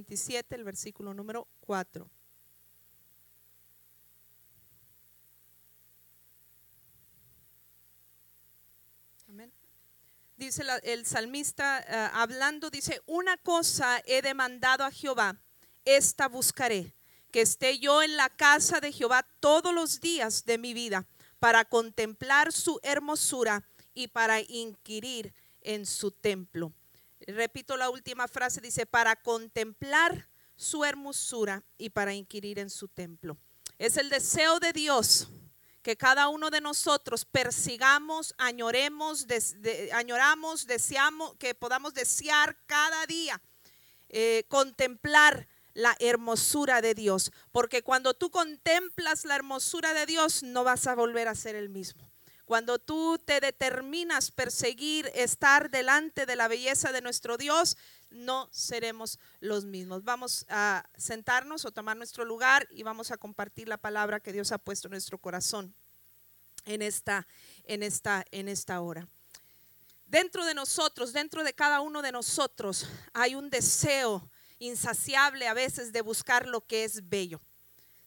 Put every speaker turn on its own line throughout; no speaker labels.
27, el versículo número 4. Dice el salmista eh, hablando, dice, una cosa he demandado a Jehová, esta buscaré, que esté yo en la casa de Jehová todos los días de mi vida, para contemplar su hermosura y para inquirir en su templo. Repito la última frase, dice, para contemplar su hermosura y para inquirir en su templo. Es el deseo de Dios que cada uno de nosotros persigamos, añoremos, añoramos, deseamos, que podamos desear cada día, eh, contemplar la hermosura de Dios. Porque cuando tú contemplas la hermosura de Dios, no vas a volver a ser el mismo. Cuando tú te determinas perseguir, estar delante de la belleza de nuestro Dios, no seremos los mismos. Vamos a sentarnos o tomar nuestro lugar y vamos a compartir la palabra que Dios ha puesto en nuestro corazón en esta, en esta, en esta hora. Dentro de nosotros, dentro de cada uno de nosotros, hay un deseo insaciable a veces de buscar lo que es bello.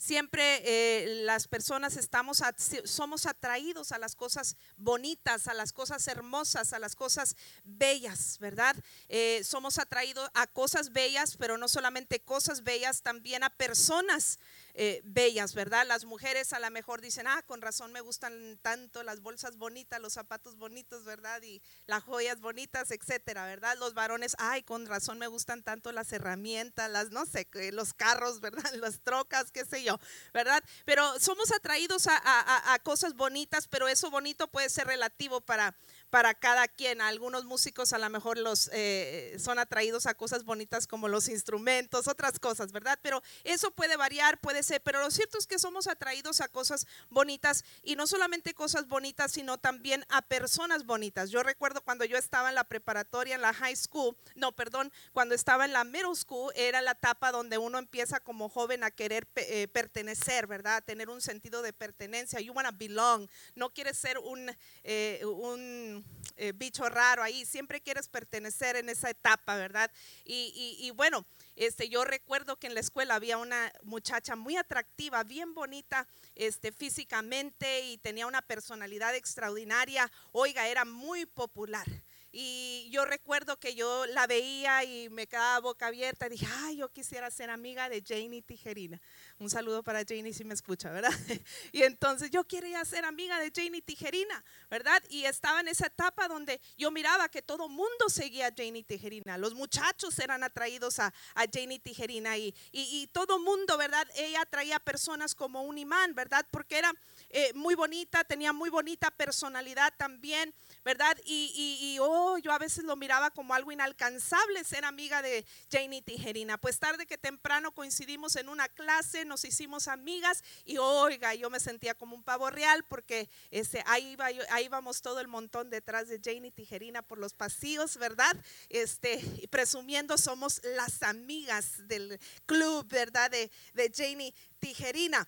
Siempre eh, las personas estamos, somos atraídos a las cosas bonitas, a las cosas hermosas, a las cosas bellas, ¿verdad? Eh, somos atraídos a cosas bellas, pero no solamente cosas bellas, también a personas eh, bellas, ¿verdad? Las mujeres a lo mejor dicen, ah, con razón me gustan tanto las bolsas bonitas, los zapatos bonitos, ¿verdad? Y las joyas bonitas, etcétera, ¿verdad? Los varones, ay, con razón me gustan tanto las herramientas, las, no sé, los carros, ¿verdad? Las trocas, qué sé yo, ¿verdad? Pero somos atraídos a, a cosas bonitas, pero eso bonito puede ser relativo para, para cada quien. Algunos músicos a lo mejor los eh, son atraídos a cosas bonitas como los instrumentos, otras cosas, ¿verdad? Pero eso puede variar, puede ser, pero lo cierto es que somos atraídos a cosas bonitas y no solamente cosas bonitas, sino también a personas bonitas. Yo recuerdo cuando yo estaba en la preparatoria, en la high school, no, perdón, cuando estaba en la middle school, era la etapa donde uno empieza como joven a querer eh, pertenecer, ¿verdad? A tener un sentido de pertenencia. You wanna belong. No quieres ser un, eh, un eh, bicho raro ahí, siempre quieres pertenecer en esa etapa, ¿verdad? Y, bueno, este, yo recuerdo que en la escuela había una muchacha muy atractiva, bien bonita este, físicamente y tenía una personalidad extraordinaria. Oiga, era muy popular. Y yo recuerdo que yo la veía y me quedaba boca abierta y dije, ay, yo quisiera ser amiga de Janie Tijerina. Un saludo para Janie si me escucha, ¿verdad? Y entonces yo quería ser amiga de Janie Tijerina, ¿verdad? Y estaba en esa etapa donde yo miraba que todo mundo seguía a Janie Tijerina. Los muchachos eran atraídos a, a Janie Tijerina y, y, y todo mundo, ¿verdad? Ella atraía personas como un imán, ¿verdad? Porque era eh, muy bonita, tenía muy bonita personalidad también, ¿verdad? Y, y, oh, yo a veces lo miraba como algo inalcanzable ser amiga de Janie Tijerina. Pues tarde que temprano coincidimos en una clase, nos hicimos amigas y oiga, yo me sentía como un pavo real porque ese, ahí, iba, ahí vamos todo el montón detrás de Janie Tijerina por los pasillos, ¿verdad? Este, presumiendo somos las amigas del club, ¿verdad? De, de Janie Tijerina.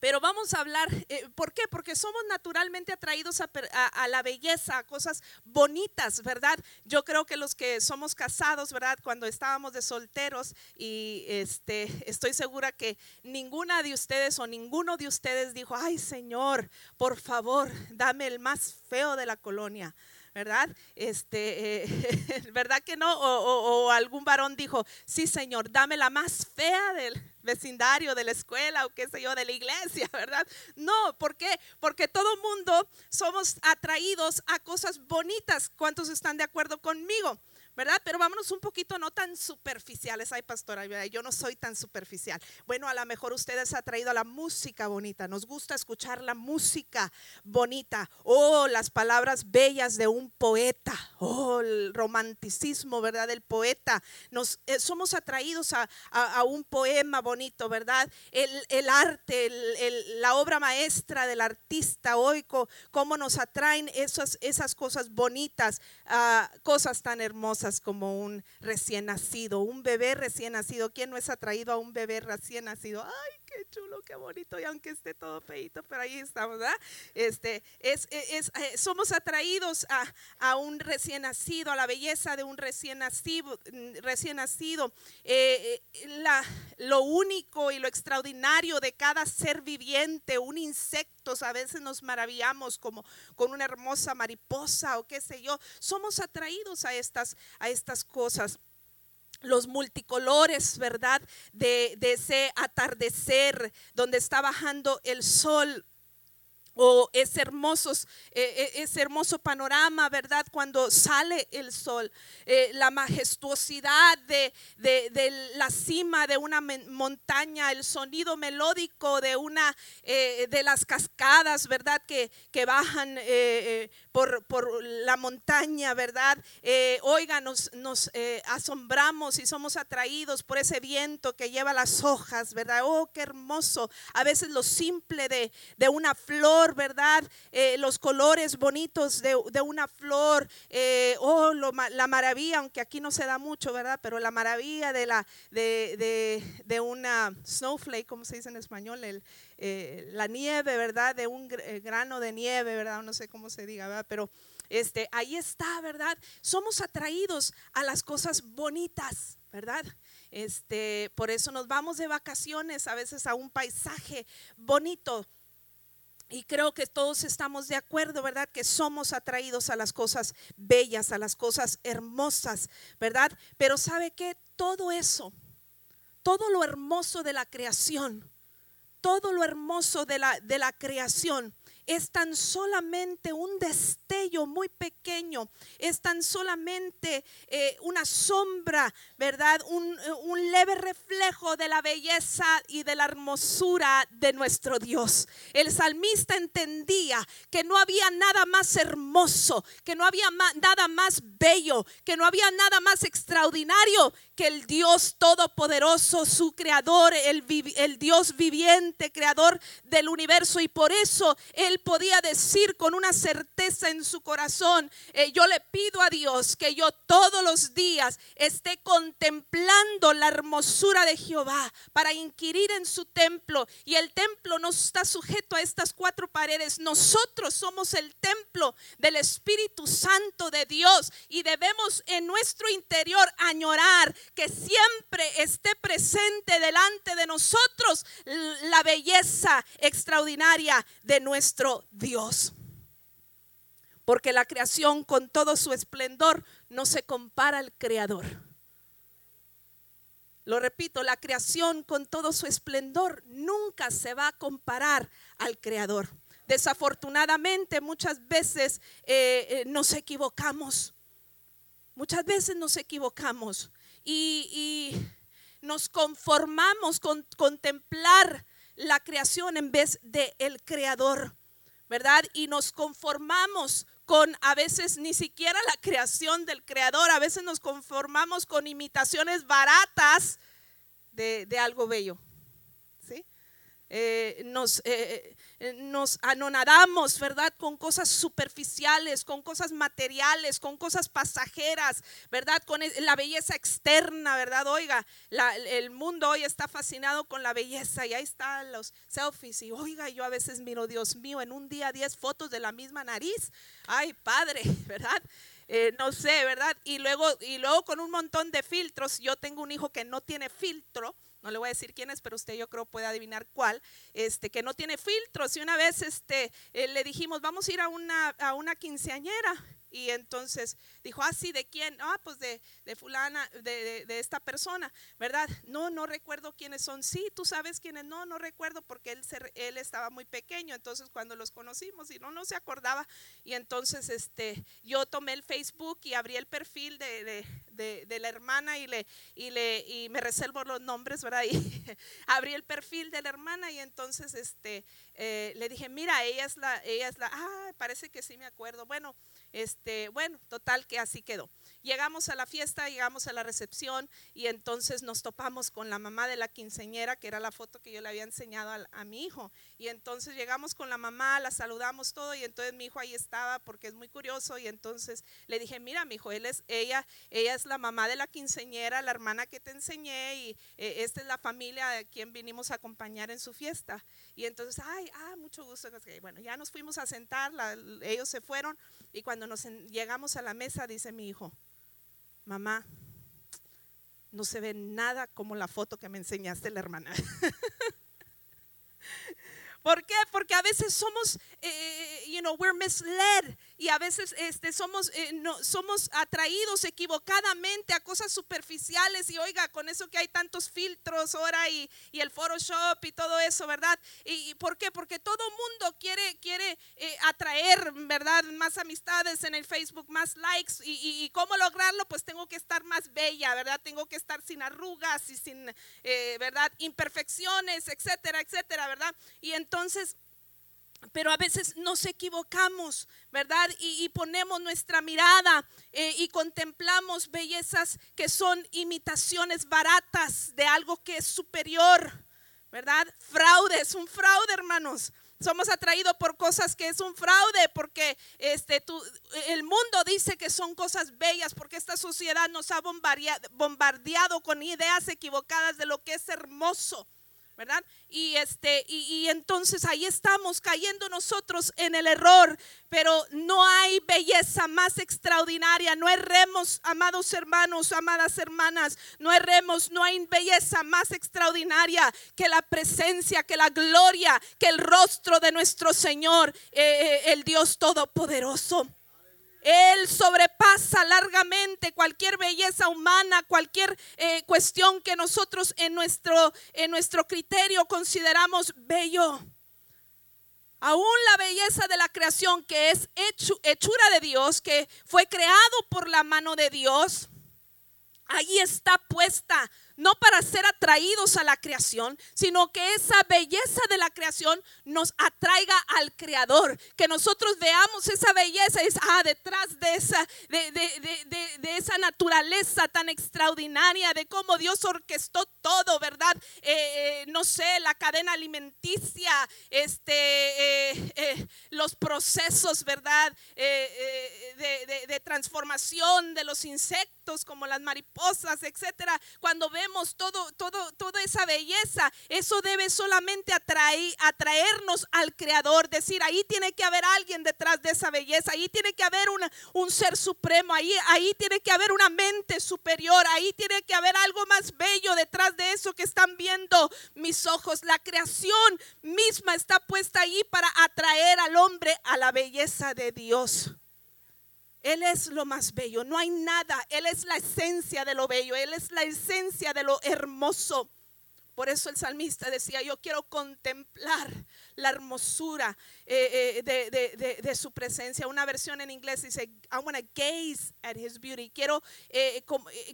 Pero vamos a hablar, eh, ¿por qué? Porque somos naturalmente atraídos a, la belleza, a cosas bonitas, ¿verdad? Yo creo que los que somos casados, ¿verdad? Cuando estábamos de solteros y este, estoy segura que ninguna de ustedes o ninguno de ustedes dijo, ay Señor, por favor, dame el más feo de la colonia. ¿Verdad? Este, eh, ¿verdad que no? O, algún varón dijo, sí, Señor, dame la más fea del vecindario, de la escuela o qué sé yo, de la iglesia, ¿verdad? No, ¿por qué? Porque todo mundo somos atraídos a cosas bonitas. ¿Cuántos están de acuerdo conmigo? ¿Verdad? Pero vámonos un poquito no tan superficiales. Ay, pastora, yo no soy tan superficial. Bueno, a lo mejor ustedes ha traído a la música bonita. Nos gusta escuchar la música bonita. Oh, las palabras bellas de un poeta. Oh, el romanticismo, ¿verdad? Del poeta. Nos, eh, somos atraídos a, un poema bonito, ¿verdad? El, arte, la obra maestra del artista hoy, cómo nos atraen esas, esas cosas bonitas, ah, cosas tan hermosas como un recién nacido, un bebé recién nacido. ¿Quién no es atraído a un bebé recién nacido? Ay, chulo, qué bonito, y aunque esté todo feito, pero ahí estamos, ¿verdad? Este, es, es, eh, somos atraídos a, a, un recién nacido, a la belleza de un recién nacido. Recién nacido. Eh, eh, la, lo único y lo extraordinario de cada ser viviente, un insecto, a veces nos maravillamos como con una hermosa mariposa o qué sé yo, somos atraídos a estas, a estas cosas los multicolores, ¿verdad? De, de, ese atardecer donde está bajando el sol o ese, hermosos, eh, eh, ese hermoso panorama, ¿verdad? Cuando sale el sol, eh, la majestuosidad de, de, la cima de una montaña, el sonido melódico de una de las cascadas, ¿verdad? Que, que bajan por, por, la montaña, ¿verdad? oiga, nos, nos asombramos y somos atraídos por ese viento que lleva las hojas, ¿verdad? Oh, qué hermoso. A veces lo simple de, de una flor ¿verdad? Eh, los colores bonitos de, una flor, eh, oh, la maravilla, aunque aquí no se da mucho, ¿verdad? Pero la maravilla de, la, de, una snowflake, como se dice en español, eh, la nieve, ¿verdad? De un grano de nieve, ¿verdad? No sé cómo se diga, ¿verdad? Pero este, ahí está, ¿verdad? Somos atraídos a las cosas bonitas, ¿verdad? Este, por eso nos vamos de vacaciones a veces a un paisaje bonito, y creo que todos estamos de acuerdo, ¿verdad? Que somos atraídos a las cosas bellas, a las cosas hermosas, ¿verdad? Pero ¿sabe qué? Todo eso, todo lo hermoso de la creación, todo lo hermoso de la, de la creación es tan solamente un destello muy pequeño, es tan solamente eh, una sombra, ¿verdad? Un, un, leve reflejo de la belleza y de la hermosura de nuestro Dios. El salmista entendía que no había nada más hermoso, que no había nada más bello, que no había nada más extraordinario que el Dios todopoderoso, su creador, el, el Dios viviente, creador del universo. Y por eso él podía decir con una certeza en su corazón, eh, yo le pido a Dios que yo todos los días esté contemplando la hermosura de Jehová para inquirir en su templo. Y el templo no está sujeto a estas cuatro paredes. Nosotros somos el templo del Espíritu Santo de Dios y debemos en nuestro interior añorar que siempre esté presente delante de nosotros la belleza extraordinaria de nuestro Dios. Porque la creación con todo su esplendor no se compara al Creador. Lo repito, la creación con todo su esplendor nunca se va a comparar al Creador. Desafortunadamente muchas veces eh, eh, nos equivocamos. Muchas veces nos equivocamos y, nos conformamos con contemplar la creación en vez de creador. ¿Verdad? Y nos conformamos con a veces ni siquiera la creación del creador, a veces nos conformamos con imitaciones baratas de, de algo bello. Eh, nos, eh, eh, nos anonadamos, ¿verdad? Con cosas superficiales, con cosas materiales, con cosas pasajeras, ¿verdad? Con la belleza externa, ¿verdad? Oiga, el mundo hoy está fascinado con la belleza y ahí están los selfies y oiga, yo a veces miro, Dios mío, en un día 10 fotos de la misma nariz. Ay, padre, ¿verdad? no sé, ¿verdad? Y luego, y luego con un montón de filtros, yo tengo un hijo que no tiene filtro, no le voy a decir quién es, pero usted yo creo puede adivinar cuál, este, que no tiene filtros. Y una vez este, eh, le dijimos, vamos a ir a una, a una quinceañera. Y entonces dijo, ah, sí, ¿de quién? Ah, pues de, de fulana, de, de, esta persona, ¿verdad? No, no recuerdo quiénes son. Sí, tú sabes quiénes. No, no recuerdo porque él, se, él estaba muy pequeño. Entonces cuando los conocimos y no, no se acordaba. Y entonces este, yo tomé el Facebook y abrí el perfil de, de la hermana y, le, y, le, y me reservo los nombres, ¿verdad? Y abrí el perfil de la hermana y entonces este, eh, le dije, mira, ella es la, ella es la, ah, parece que sí me acuerdo. Bueno, este, bueno, total que así quedó. llegamos a la fiesta, llegamos a la recepción y entonces nos topamos con la mamá de la quinceñera, que era la foto que yo le había enseñado a, mi hijo. Y entonces llegamos con la mamá, la saludamos todo y entonces mi hijo ahí estaba porque es muy curioso y entonces le dije, mira mi hijo, es, ella, ella es la mamá de la quinceñera, la hermana que te enseñé y eh, esta es la familia a quien vinimos a acompañar en su fiesta. Y entonces, ay, ah, mucho gusto. Bueno, ya nos fuimos a sentar, ellos se fueron y cuando nos llegamos a la mesa dice mi hijo, mamá, no se ve nada como la foto que me enseñaste la hermana. ¿Por qué? Porque a veces somos, eh, you know, we're misled y a veces este, somos, eh, no, somos atraídos equivocadamente a cosas superficiales y oiga, con eso que hay tantos filtros ahora y, y el Photoshop y todo eso, ¿verdad? ¿Y, por qué? Porque todo mundo quiere, quiere eh, atraer, ¿verdad? Más amistades en el Facebook, más likes y, y, cómo lograrlo, pues tengo que estar más bella, ¿verdad? Tengo que estar sin arrugas y sin, ¿verdad? Imperfecciones, etcétera, etcétera, ¿verdad? Y entonces pero a veces nos equivocamos, ¿verdad? Y, ponemos nuestra mirada eh, y contemplamos bellezas que son imitaciones baratas de algo que es superior, ¿verdad? Fraude, es un fraude, hermanos. Somos atraídos por cosas que es un fraude, porque este, el mundo dice que son cosas bellas, porque esta sociedad nos ha bombardeado con ideas equivocadas de lo que es hermoso. ¿Verdad? Y este y, entonces ahí estamos cayendo nosotros en el error, pero no hay belleza más extraordinaria, no erremos, amados hermanos, amadas hermanas, no erremos, no hay belleza más extraordinaria que la presencia, que la gloria, que el rostro de nuestro Señor, eh, eh, el Dios todopoderoso. Él sobrepasa largamente cualquier belleza humana, cualquier eh, cuestión que nosotros en nuestro, en nuestro criterio consideramos bello. Aún la belleza de la creación que es hechura de Dios, que fue creado por la mano de Dios, ahí está puesta no para ser atraídos a la creación, sino que esa belleza de la creación nos atraiga al Creador, que nosotros veamos esa belleza, es, ah, detrás de esa, de, esa naturaleza tan extraordinaria, de cómo Dios orquestó todo, ¿verdad? Eh, eh, no sé, la cadena alimenticia, este, eh, los procesos, ¿verdad? de transformación de los insectos como las mariposas, etcétera. Cuando vemos todo, todo, toda esa belleza, eso debe solamente atraer, atraernos al Creador. Decir, ahí tiene que haber alguien detrás de esa belleza, ahí tiene que haber un ser supremo, ahí, ahí tiene que haber una mente superior, ahí tiene que haber algo más bello detrás de eso que están viendo mis ojos. La creación misma está puesta ahí para atraer al hombre a la belleza de Dios. Él es lo más bello, no hay nada. Él es la esencia de lo bello, Él es la esencia de lo hermoso. Por eso el salmista decía, yo quiero contemplar la hermosura eh, eh, de, su presencia. Una versión en inglés dice, I want to gaze at his beauty. Quiero, eh,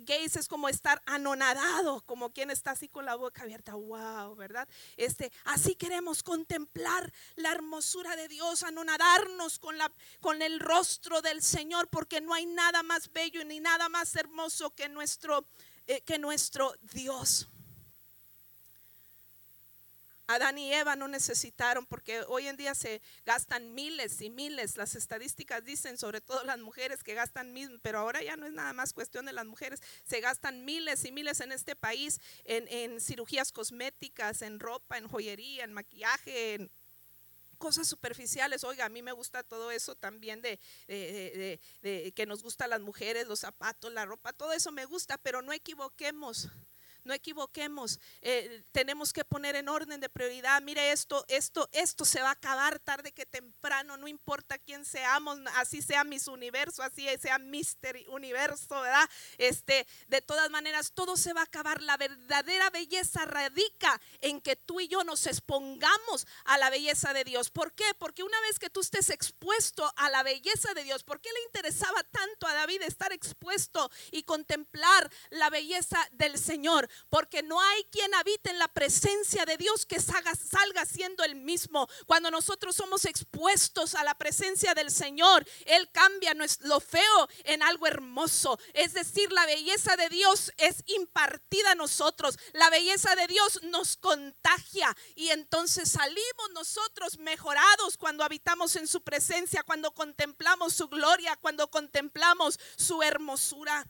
gaze es como estar anonadado, como quien está así con la boca abierta. Wow, ¿verdad? Este, así queremos contemplar la hermosura de Dios, anonadarnos con, la, con el rostro del Señor, porque no hay nada más bello ni nada más hermoso que nuestro, que nuestro Dios. Adán y Eva no necesitaron porque hoy en día se gastan miles y miles. Las estadísticas dicen, sobre todo las mujeres que gastan mil, pero ahora ya no es nada más cuestión de las mujeres. Se gastan miles y miles en este país en, cirugías cosméticas, en ropa, en joyería, en maquillaje, en cosas superficiales. Oiga, a mí me gusta todo eso también de, de, que nos gusta las mujeres, los zapatos, la ropa, todo eso me gusta, pero no equivoquemos no equivoquemos, eh, tenemos que poner en orden de prioridad, mire esto, esto, esto se va a acabar tarde que temprano, no importa quién seamos, así sea mis universo, así sea Mister Universo, ¿verdad? Este, de todas maneras, todo se va a acabar, la verdadera belleza radica en que tú y yo nos expongamos a la belleza de Dios. ¿Por qué? Porque una vez que tú estés expuesto a la belleza de Dios, ¿por qué le interesaba tanto a David estar expuesto y contemplar la belleza del Señor? Porque no hay quien habite en la presencia de Dios que salga, salga siendo el mismo. Cuando nosotros somos expuestos a la presencia del Señor, Él cambia lo feo en algo hermoso. Es decir, la belleza de Dios es impartida a nosotros. La belleza de Dios nos contagia y entonces salimos nosotros mejorados cuando habitamos en su presencia, cuando contemplamos su gloria, cuando contemplamos su hermosura.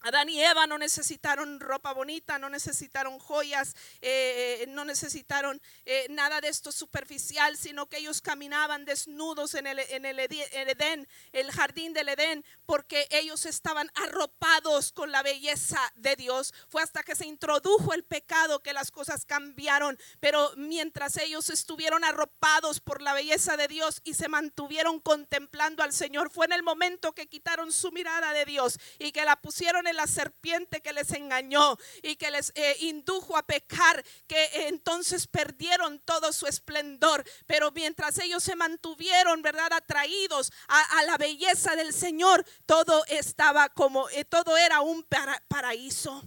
Adán y Eva no necesitaron ropa bonita, no necesitaron joyas, eh, eh, no necesitaron eh, nada de esto superficial, sino que ellos caminaban desnudos en el, en el Edén, el jardín del Edén, porque ellos estaban arropados con la belleza de Dios. Fue hasta que se introdujo el pecado que las cosas cambiaron, pero mientras ellos estuvieron arropados por la belleza de Dios y se mantuvieron contemplando al Señor, fue en el momento que quitaron su mirada de Dios y que la pusieron la serpiente que les engañó y que les eh, indujo a pecar, que entonces perdieron todo su esplendor. Pero mientras ellos se mantuvieron, ¿verdad? Atraídos a, la belleza del Señor, todo estaba como, eh, todo era un paraíso.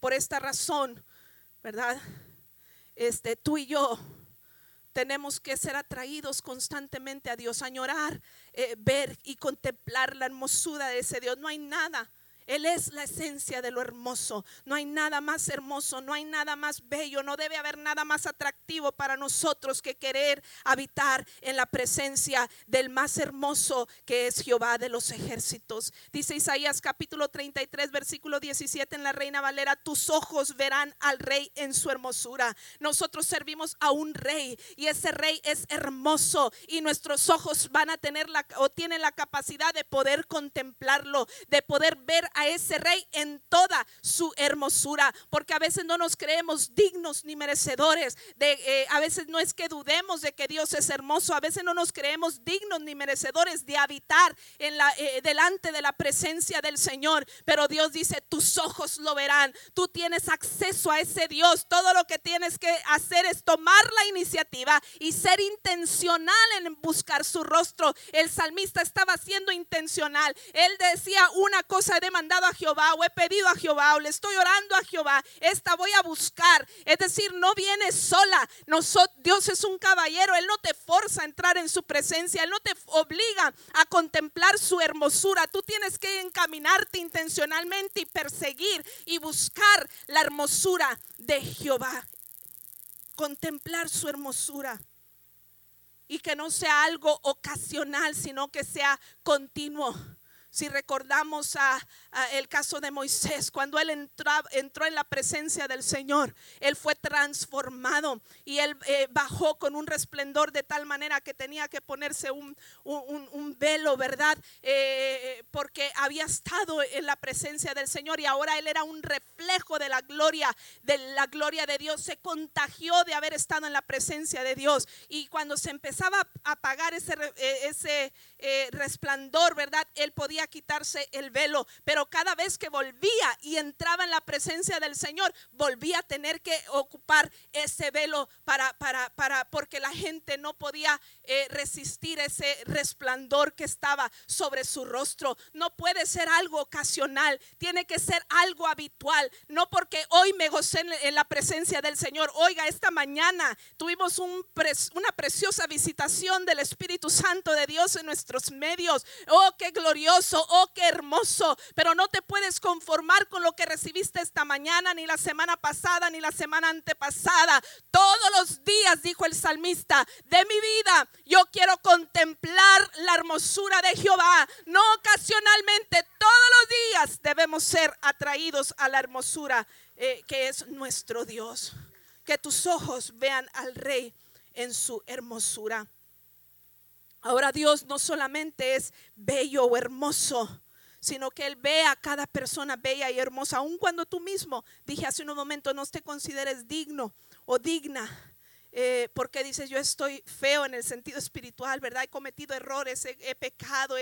Por esta razón, ¿verdad? Este, tú y yo tenemos que ser atraídos constantemente a Dios, añorar, eh, ver y contemplar la hermosura de ese Dios. No hay nada él es la esencia de lo hermoso. No hay nada más hermoso, no hay nada más bello, no debe haber nada más atractivo para nosotros que querer habitar en la presencia del más hermoso que es Jehová de los ejércitos. Dice Isaías capítulo 33 versículo 17 en la Reina Valera, tus ojos verán al rey en su hermosura. Nosotros servimos a un rey y ese rey es hermoso y nuestros ojos van a tener la o tienen la capacidad de poder contemplarlo, de poder ver a ese rey en toda su hermosura, porque a veces no nos creemos dignos ni merecedores. De, eh, a veces no es que dudemos de que Dios es hermoso, a veces no nos creemos dignos ni merecedores de habitar en la, eh, delante de la presencia del Señor. Pero Dios dice, tus ojos lo verán, tú tienes acceso a ese Dios. Todo lo que tienes que hacer es tomar la iniciativa y ser intencional en buscar su rostro. El salmista estaba siendo intencional. Él decía una cosa de mandado a Jehová o he pedido a Jehová o le estoy orando a Jehová, esta voy a buscar. Es decir, no viene sola. Dios es un caballero, Él no te forza a entrar en su presencia, Él no te obliga a contemplar su hermosura. Tú tienes que encaminarte intencionalmente y perseguir y buscar la hermosura de Jehová. Contemplar su hermosura y que no sea algo ocasional, sino que sea continuo. Si recordamos a, el caso de Moisés, cuando él entró en la presencia del Señor, él fue transformado y él eh, bajó con un resplendor de tal manera que tenía que ponerse un, velo, ¿verdad? Eh, porque había estado en la presencia del Señor y ahora él era un reflejo de la gloria, de la gloria de Dios. Se contagió de haber estado en la presencia de Dios y cuando se empezaba a apagar ese, eh, resplandor, ¿verdad? Él podía quitarse el velo, pero cada vez que volvía y entraba en la presencia del Señor, volvía a tener que ocupar ese velo para, para, para, porque la gente no podía eh, resistir ese resplandor que estaba sobre su rostro. No puede ser algo ocasional, tiene que ser algo habitual, no porque hoy me gocé en, la presencia del Señor. Oiga, esta mañana tuvimos un una preciosa visitación del Espíritu Santo de Dios en medios. Oh, qué glorioso oh, qué hermoso, pero no te puedes conformar con lo que recibiste esta mañana, ni la semana pasada, ni la semana antepasada. Todos los días, dijo el salmista, de mi vida, yo quiero contemplar la hermosura de Jehová. No ocasionalmente, todos los días debemos ser atraídos a la hermosura eh, que es nuestro Dios. Que tus ojos vean al Rey en su hermosura. Ahora Dios no solamente es bello o hermoso, sino que Él ve a cada persona bella y hermosa, aun cuando tú mismo, dije hace un momento, no te consideres digno o digna. Eh, porque dices, yo estoy feo en el sentido espiritual, ¿verdad? He cometido errores, he, pecado,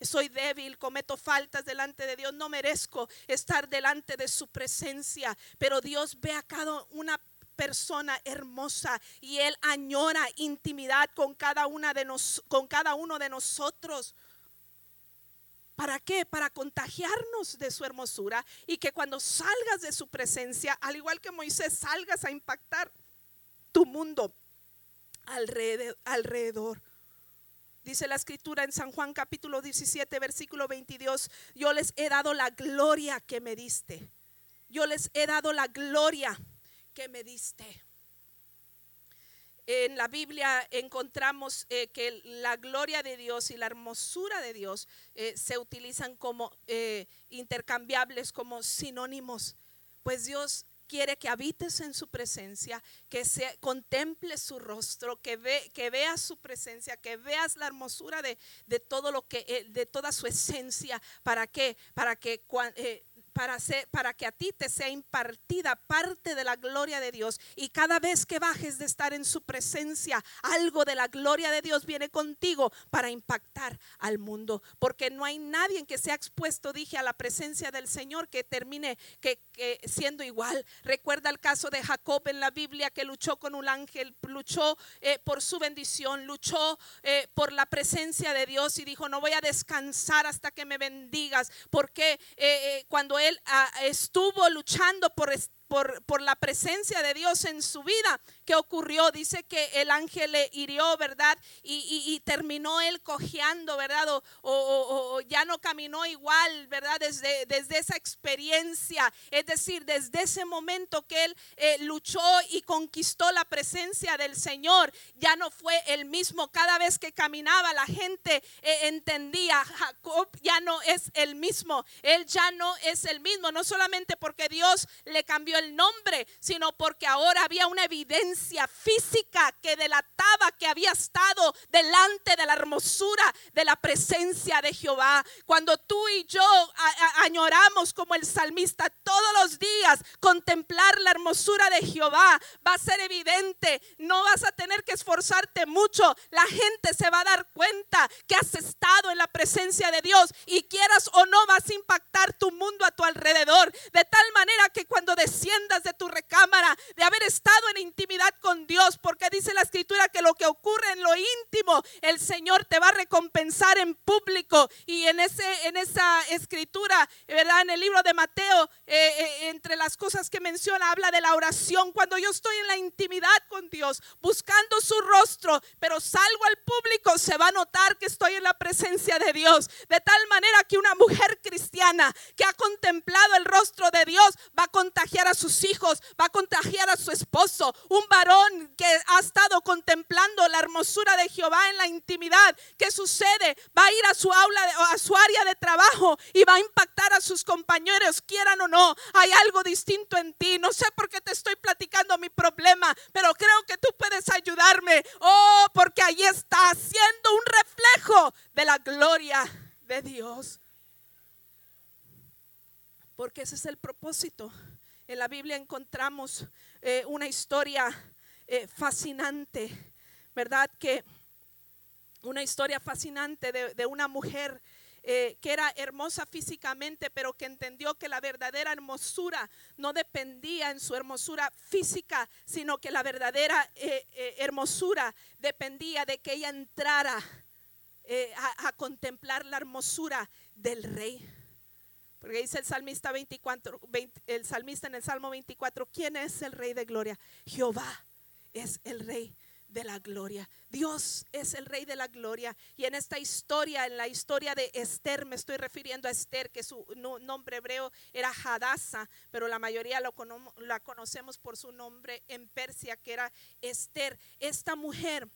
soy débil, cometo faltas delante de Dios, no merezco estar delante de su presencia, pero Dios ve a cada una persona hermosa y él añora intimidad con cada una de nos, con cada uno de nosotros. ¿Para qué? Para contagiarnos de su hermosura y que cuando salgas de su presencia, al igual que Moisés, salgas a impactar tu mundo alrededor. Dice la escritura en San Juan capítulo 17, versículo 22, yo les he dado la gloria que me diste. Yo les he dado la gloria que me diste. En la Biblia encontramos eh, que la gloria de Dios y la hermosura de Dios eh, se utilizan como eh, intercambiables, como sinónimos. Pues Dios quiere que habites en su presencia, que se contemple su rostro, que, ve, que veas su presencia, que veas la hermosura de, de todo lo que, de toda su esencia. ¿Para qué? Para que para, que a ti te sea impartida parte de la gloria de Dios. Y cada vez que bajes de estar en su presencia, algo de la gloria de Dios viene contigo para impactar al mundo. Porque no hay nadie que sea expuesto, dije, a la presencia del Señor que termine que, siendo igual. Recuerda el caso de Jacob en la Biblia que luchó con un ángel, luchó eh, por su bendición, luchó eh, por la presencia de Dios y dijo, no voy a descansar hasta que me bendigas. Porque eh, cuando él ah, estuvo luchando por, por, por, la presencia de Dios en su vida. ¿Qué ocurrió? Dice que el ángel le hirió, ¿verdad? Y, terminó él cojeando, ¿verdad? O, ya no caminó igual, ¿verdad? Desde, desde esa experiencia. Es decir, desde ese momento que él eh, luchó y conquistó la presencia del Señor, ya no fue el mismo. Cada vez que caminaba la gente eh, entendía, Jacob ya no es el mismo. Él ya no es el mismo. No solamente porque Dios le cambió el nombre, sino porque ahora había una evidencia física que delataba que había estado delante de la hermosura de la presencia de Jehová. Cuando tú y yo añoramos como el salmista todos los días contemplar la hermosura de Jehová, va a ser evidente, no vas a tener que esforzarte mucho, la gente se va a dar cuenta que has estado en la presencia de Dios y quieras o no vas a impactar tu mundo a tu alrededor, de tal manera que cuando decimos de tu recámara, de haber estado en intimidad con Dios, porque dice la escritura que lo que ocurre en lo íntimo, el Señor te va a recompensar en público. Y en, ese, en esa escritura, ¿verdad? En el libro de Mateo, eh, eh, entre las cosas que menciona, habla de la oración. Cuando yo estoy en la intimidad con Dios, buscando su rostro, pero salgo al público, se va a notar que estoy en la presencia de Dios. De tal manera que una mujer cristiana que ha contemplado el rostro de Dios va a contagiar a sus hijos, va a contagiar a su esposo. Un varón que ha estado contemplando la hermosura de Jehová en la intimidad. ¿Qué sucede? Va a ir a su aula, a su área de trabajo y va a impactar a sus compañeros, quieran o no. Hay algo distinto en ti. No sé por qué te estoy platicando mi problema, pero creo que tú puedes ayudarme. Oh, porque ahí está siendo un reflejo de la gloria de Dios. Porque ese es el propósito en la Biblia encontramos eh, una historia eh, fascinante, ¿verdad? Que una historia fascinante de, una mujer eh, que era hermosa físicamente, pero que entendió que la verdadera hermosura no dependía en su hermosura física, sino que la verdadera hermosura dependía de que ella entrara a contemplar la hermosura del rey. Porque dice el salmista 24, el salmista en el Salmo 24, ¿quién es el rey de gloria? Jehová es el rey de la gloria. Dios es el rey de la gloria. Y en esta historia, en la historia de Esther, me estoy refiriendo a Esther, que su nombre hebreo era Hadassah, pero la mayoría lo, la conocemos por su nombre en Persia, que era Esther. Esta mujer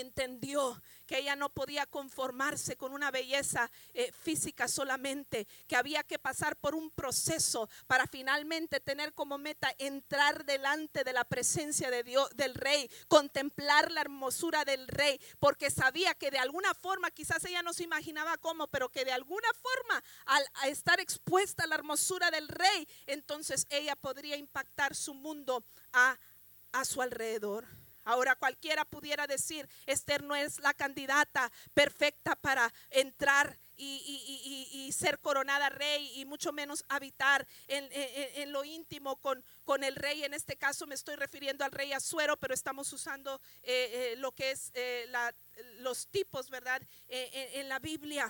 entendió que ella no podía conformarse con una belleza eh, física solamente, que había que pasar por un proceso para finalmente tener como meta entrar delante de la presencia de Dios, del rey, contemplar la hermosura del rey, porque sabía que de alguna forma, quizás ella no se imaginaba cómo, pero que de alguna forma al estar expuesta a la hermosura del rey, entonces ella podría impactar su mundo a, a su alrededor. Ahora cualquiera pudiera decir, Esther no es la candidata perfecta para entrar y, ser coronada rey y mucho menos habitar en, lo íntimo con, con, el rey. En este caso me estoy refiriendo al rey Azuero, pero estamos usando eh, eh, lo que es eh, los tipos, ¿verdad? en la Biblia.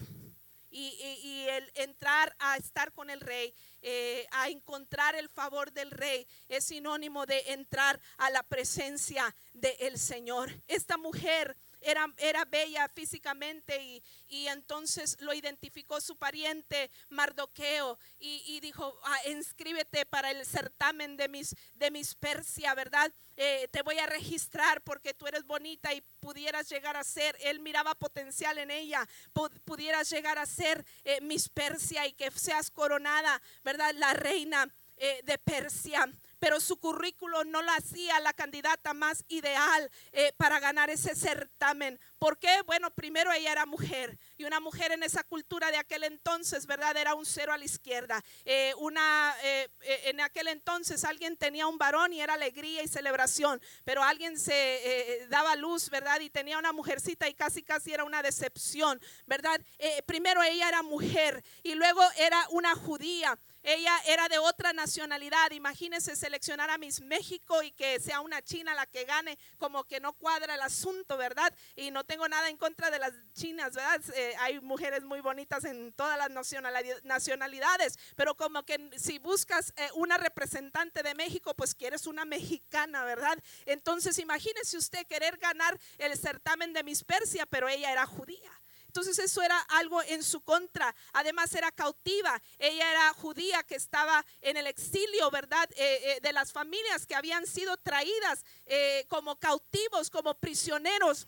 Y, el entrar a estar con el rey, eh, a encontrar el favor del rey, es sinónimo de entrar a la presencia del Señor. Esta mujer era, era bella físicamente y, y entonces lo identificó su pariente Mardoqueo y, y dijo, "Ah, inscríbete para el certamen de mis, de mis Persia, ¿verdad? Eh, te voy a registrar porque tú eres bonita y pudieras llegar a ser, él miraba potencial en ella, pu- pudieras llegar a ser eh, Miss Persia y que seas coronada, ¿verdad? La reina eh, de Persia. Pero su currículo no la hacía la candidata más ideal eh, para ganar ese certamen. ¿Por qué? Bueno, primero ella era mujer y una mujer en esa cultura de aquel entonces, ¿verdad? Era un cero a la izquierda. Eh, una, eh, en aquel entonces alguien tenía un varón y era alegría y celebración, pero alguien se daba luz, ¿verdad? Y tenía una mujercita y casi casi era una decepción, ¿verdad? Primero ella era mujer y luego era una judía. Ella era de otra nacionalidad. Imagínense seleccionar a Miss México y que sea una china la que gane, como que no cuadra el asunto, ¿verdad? Y no tengo nada en contra de las chinas, ¿verdad? Eh, hay mujeres muy bonitas en todas las nacionalidad- nacionalidades, pero como que si buscas eh, una representante de México, pues quieres una mexicana, ¿verdad? Entonces imagínese usted querer ganar el certamen de Miss Persia, pero ella era judía. Entonces eso era algo en su contra. Además era cautiva. Ella era judía que estaba en el exilio, ¿verdad? Eh, eh, de las familias que habían sido traídas eh, como cautivos, como prisioneros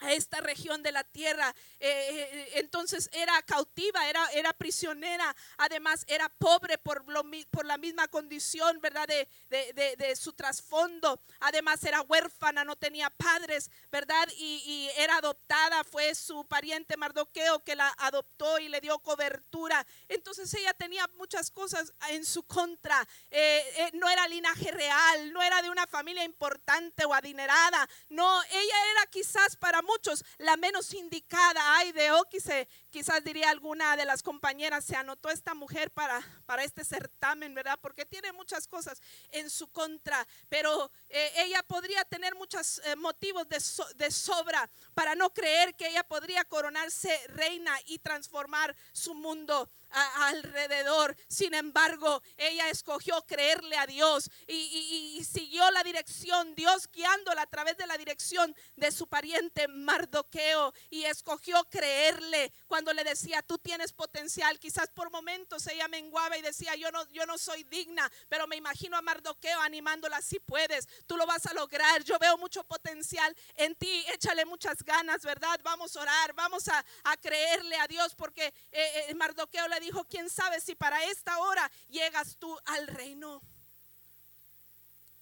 a esta región de la tierra. Eh, eh, entonces era cautiva, era, era prisionera, además era pobre por, lo por la misma condición, ¿verdad? De, de- de- de su trasfondo. Además era huérfana, no tenía padres, ¿verdad? Y, y era adoptada, fue su pariente Mardoqueo que la adoptó y le dio cobertura. Entonces ella tenía muchas cosas en su contra. Eh, eh, no era linaje real, no era de una familia importante o adinerada. No, ella era quizás para muchos la menos indicada. Ay, de Óquice, quizás diría alguna de las compañeras, se anotó esta mujer para, para este certamen, ¿verdad? Porque tiene muchas cosas en su contra, pero eh, ella podría tener muchos eh, motivos de, so- de sobra para no creer que ella podría coronarse reina y transformar su mundo alrededor. Sin embargo, ella escogió creerle a Dios y siguió la dirección, Dios guiándola a través de la dirección de su pariente Mardoqueo y escogió creerle cuando le decía, tú tienes potencial. Quizás por momentos ella menguaba y decía, yo no, yo no soy digna, pero me imagino a Mardoqueo animándola, si puedes, tú lo vas a lograr. Yo veo mucho potencial en ti, échale muchas ganas, ¿verdad? Vamos a orar, vamos a, a creerle a Dios porque eh, eh, Mardoqueo le dijo, quién sabe si para esta hora llegas tú al reino.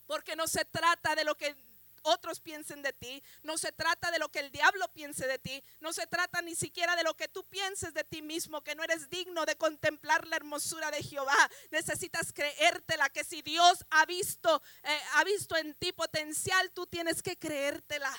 Porque no se trata de lo que otros piensen de ti, no se trata de lo que el diablo piense de ti, no se trata ni siquiera de lo que tú pienses de ti mismo, que no eres digno de contemplar la hermosura de Jehová. Necesitas creértela, que si Dios ha visto, eh, ha visto en ti potencial, tú tienes que creértela.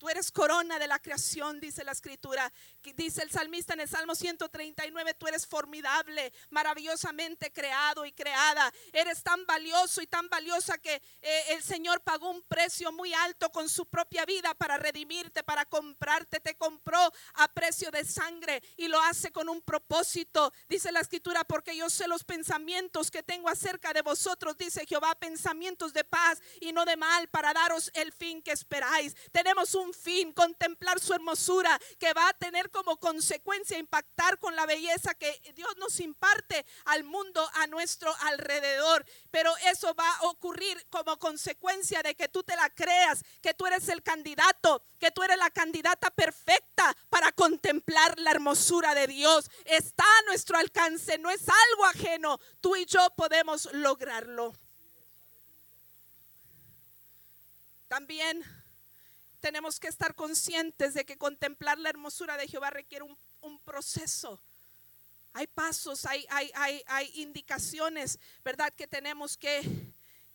Tú eres corona de la creación, dice la escritura. Dice el salmista en el Salmo 139, tú eres formidable, maravillosamente creado y creada. Eres tan valioso y tan valiosa que eh, el Señor pagó un precio muy alto con su propia vida para redimirte, para comprarte. Te compró a precio de sangre y lo hace con un propósito. Dice la escritura, porque yo sé los pensamientos que tengo acerca de vosotros, dice Jehová, pensamientos de paz y no de mal para daros el fin que esperáis. Tenemos un fin, contemplar su hermosura, que va a tener como consecuencia impactar con la belleza que Dios nos imparte al mundo a nuestro alrededor. Pero eso va a ocurrir como consecuencia de que tú te la creas, que tú eres el candidato, que tú eres la candidata perfecta para contemplar la hermosura de Dios. Está a nuestro alcance, no es algo ajeno. Tú y yo podemos lograrlo. También tenemos que estar conscientes de que contemplar la hermosura de Jehová requiere un, proceso. Hay pasos, hay, hay, hay indicaciones, ¿verdad? Que tenemos que,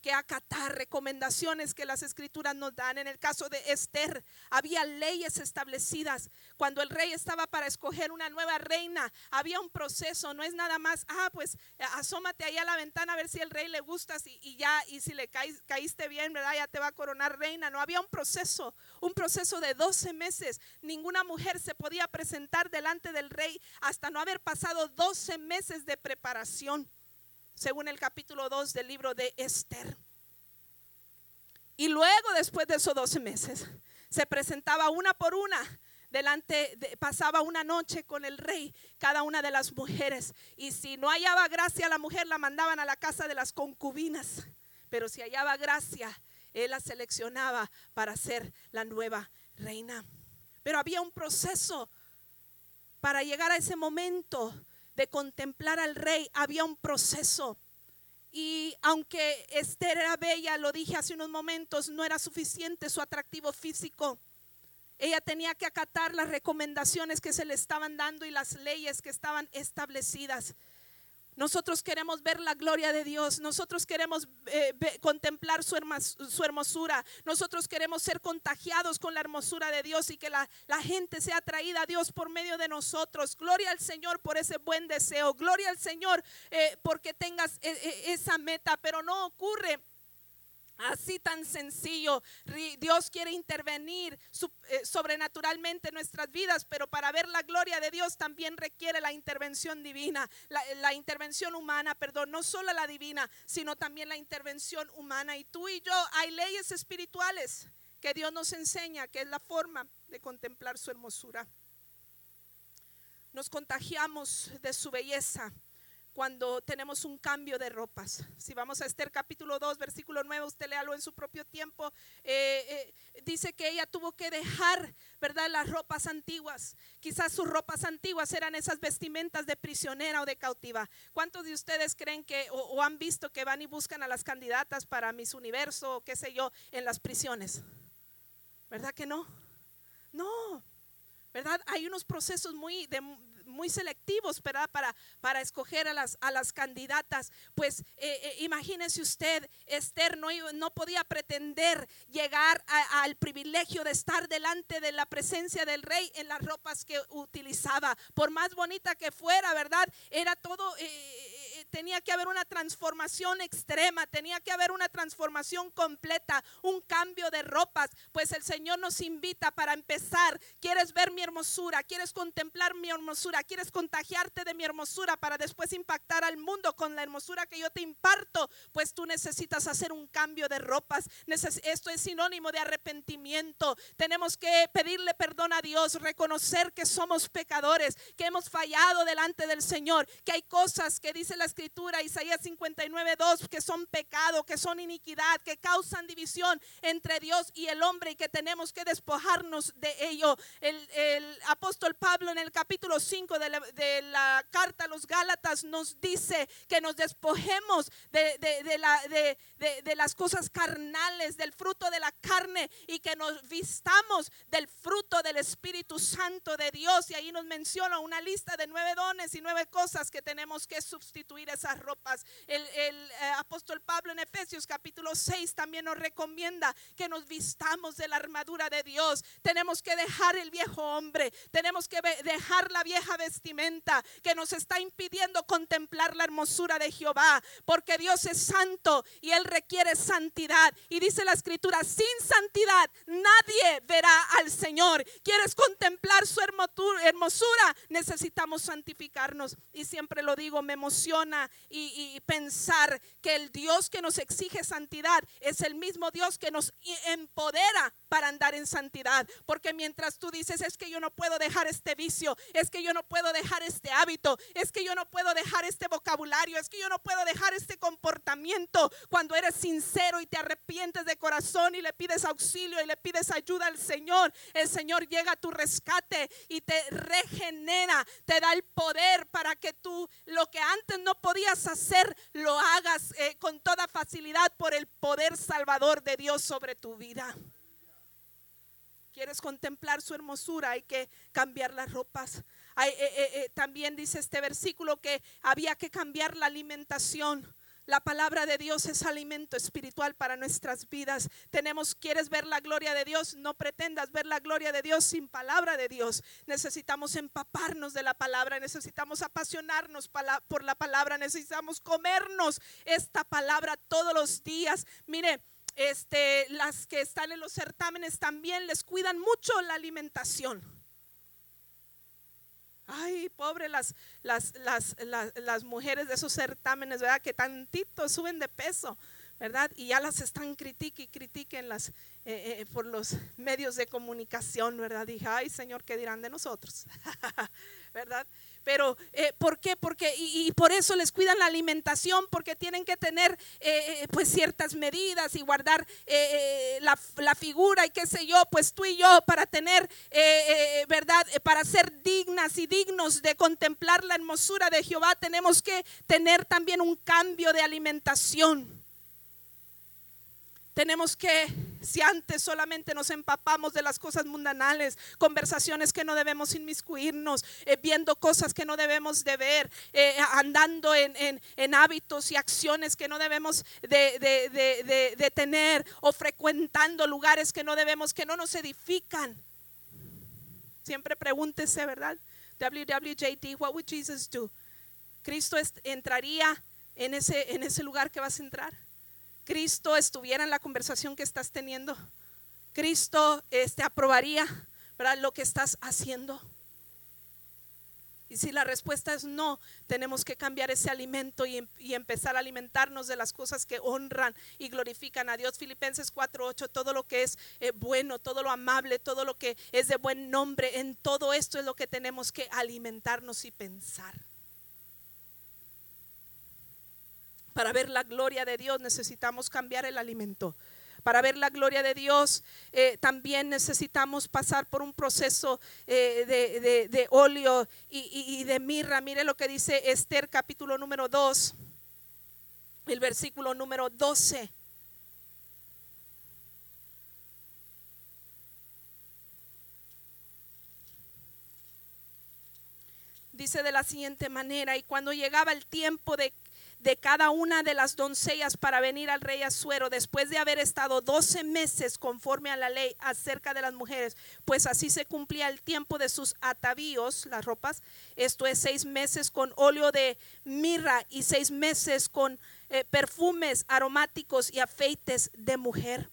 que acatar recomendaciones que las escrituras nos dan. En el caso de Esther, había leyes establecidas. Cuando el rey estaba para escoger una nueva reina, había un proceso. No es nada más, ah, pues asómate ahí a la ventana a ver si el rey le gusta y, ya, y si le caíste bien, ¿verdad? Ya te va a coronar reina. No había un proceso, un proceso de 12 meses. Ninguna mujer se podía presentar delante del rey hasta no haber pasado 12 meses de preparación según el capítulo 2 del libro de Esther. Y luego, después de esos 12 meses, se presentaba una por una delante, pasaba una noche con el rey, cada una de las mujeres. Y si no hallaba gracia la mujer, la mandaban a la casa de las concubinas. Pero si hallaba gracia, él la seleccionaba para ser la nueva reina. Pero había un proceso para llegar a ese momento de contemplar al rey, había un proceso. Y aunque Esther era bella, lo dije hace unos momentos, no era suficiente su atractivo físico. Ella tenía que acatar las recomendaciones que se le estaban dando y las leyes que estaban establecidas. Nosotros queremos ver la gloria de Dios. Nosotros queremos eh, contemplar su, hermosura. Nosotros queremos ser contagiados con la hermosura de Dios y que la, gente sea atraída a Dios por medio de nosotros. Gloria al Señor por ese buen deseo. Gloria al Señor eh, porque tengas eh, esa meta. Pero no ocurre Así tan sencillo. Dios quiere intervenir eh, sobrenaturalmente en nuestras vidas, pero para ver la gloria de Dios también requiere la intervención divina, la, intervención humana, perdón, no solo la divina, sino también la intervención humana. Y tú y yo hay leyes espirituales que Dios nos enseña, que es la forma de contemplar su hermosura. Nos contagiamos de su belleza cuando tenemos un cambio de ropas. Si vamos a Esther capítulo 2, versículo 9, usted léalo en su propio tiempo. Eh, eh, dice que ella tuvo que dejar, ¿verdad?, las ropas antiguas. Quizás sus ropas antiguas eran esas vestimentas de prisionera o de cautiva. ¿Cuántos de ustedes creen que o, han visto que van y buscan a las candidatas para Miss Universo o qué sé yo en las prisiones? ¿Verdad que no? No. ¿Verdad? Hay unos procesos muy muy selectivos Para, para escoger a las, a las candidatas. Pues eh, eh, imagínese usted, Esther no, no podía pretender llegar al privilegio de estar delante de la presencia del rey en las ropas que utilizaba. Por más bonita que fuera, ¿verdad? Era todo... Eh, tenía que haber una transformación extrema, tenía que haber una transformación completa, un cambio de ropas, pues el Señor nos invita para empezar. ¿Quieres ver mi hermosura? ¿Quieres contemplar mi hermosura? ¿Quieres contagiarte de mi hermosura para después impactar al mundo con la hermosura que yo te imparto? Pues tú necesitas hacer un cambio de ropas. Esto es sinónimo de arrepentimiento. Tenemos que pedirle perdón a Dios, reconocer que somos pecadores, que hemos fallado delante del Señor, que hay cosas que dice la escritura Isaías 59, 2, que son pecado, que son iniquidad, que causan división entre Dios y el hombre y que tenemos que despojarnos de ello. El, apóstol Pablo en el capítulo 5 de la, de la, carta a los Gálatas nos dice que nos despojemos de, de, de las cosas carnales, del fruto de la carne y que nos vistamos del fruto del Espíritu Santo de Dios. Y ahí nos menciona una lista de nueve dones y nueve cosas que tenemos que sustituir esas ropas. El, el eh, apóstol Pablo en Efesios capítulo 6 también nos recomienda que nos vistamos de la armadura de Dios. Tenemos que dejar el viejo hombre, tenemos que dejar la vieja vestimenta que nos está impidiendo contemplar la hermosura de Jehová, porque Dios es santo y Él requiere santidad. Y dice la escritura, sin santidad nadie verá al Señor. ¿Quieres contemplar su hermosura? Necesitamos santificarnos. Y siempre lo digo, me emociona y, pensar que el Dios que nos exige santidad es el mismo Dios que nos empodera para andar en santidad. Porque mientras tú dices, es que yo no puedo dejar este vicio, es que yo no puedo dejar este hábito, es que yo no puedo dejar este vocabulario, es que yo no puedo dejar este comportamiento, cuando eres sincero y te arrepientes de corazón y le pides auxilio y le pides ayuda al Señor, el Señor llega a tu rescate y te regenera, te da el poder para que tú lo que antes no podías hacer, lo hagas eh, con toda facilidad por el poder salvador de Dios sobre tu vida. ¿Quieres contemplar su hermosura? Hay que cambiar las ropas. Eh, eh, también dice este versículo que había que cambiar la alimentación. La palabra de Dios es alimento espiritual para nuestras vidas. Tenemos, ¿quieres ver la gloria de Dios? No pretendas ver la gloria de Dios sin palabra de Dios. Necesitamos empaparnos de la palabra, necesitamos apasionarnos por la palabra, necesitamos comernos esta palabra todos los días. Mire, este, las que están en los certámenes también les cuidan mucho la alimentación. Ay, pobre las, las, las, las, mujeres de esos certámenes, ¿verdad? Que tantito suben de peso, ¿verdad? Y ya las están critiquen y critiquen las, eh, eh, por los medios de comunicación, ¿verdad? Dije, ay, Señor, ¿qué dirán de nosotros? ¿Verdad? Pero, eh, ¿por qué? Porque, y, por eso les cuidan la alimentación, porque tienen que tener eh, eh, pues ciertas medidas y guardar la, la, figura y qué sé yo, pues tú y yo para tener, ¿verdad? Para ser dignas y dignos de contemplar la hermosura de Jehová, tenemos que tener también un cambio de alimentación. Tenemos que, si antes solamente nos empapamos de las cosas mundanales, conversaciones que no debemos inmiscuirnos, eh, viendo cosas que no debemos de ver, eh, andando en, hábitos y acciones que no debemos de, tener, o frecuentando lugares que no debemos, que no nos edifican. Siempre pregúntese, ¿verdad? WWJD, what would Jesus do? Cristo entraría en ese, en ese lugar que vas a entrar. Cristo estuviera en la conversación que estás teniendo, Cristo este, aprobaría lo que estás haciendo. Y si la respuesta es no, tenemos que cambiar ese alimento y, empezar a alimentarnos de las cosas que honran y glorifican a Dios. Filipenses 4:8, todo lo que es eh, bueno, todo lo amable, todo lo que es de buen nombre, en todo esto es lo que tenemos que alimentarnos y pensar. Para ver la gloria de Dios necesitamos cambiar el alimento. Para ver la gloria de Dios eh, también necesitamos pasar por un proceso eh, de, óleo y, y, de mirra. Mire lo que dice Esther capítulo número 2, el versículo número 12. Dice de la siguiente manera, y cuando llegaba el tiempo de de cada una de las doncellas para venir al rey Asuero después de haber estado 12 meses conforme a la ley acerca de las mujeres, pues así se cumplía el tiempo de sus atavíos, las ropas, esto es seis meses con óleo de mirra y seis meses con eh, perfumes aromáticos y afeites de mujer.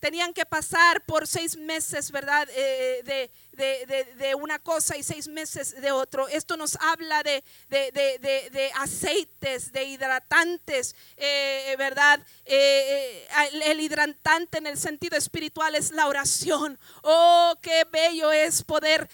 Tenían que pasar por seis meses, ¿verdad? Eh, de, de, una cosa y seis meses de otro. Esto nos habla de, de aceites, de hidratantes, eh, ¿verdad? Eh, eh, el hidratante en el sentido espiritual es la oración. Oh, qué bello es poder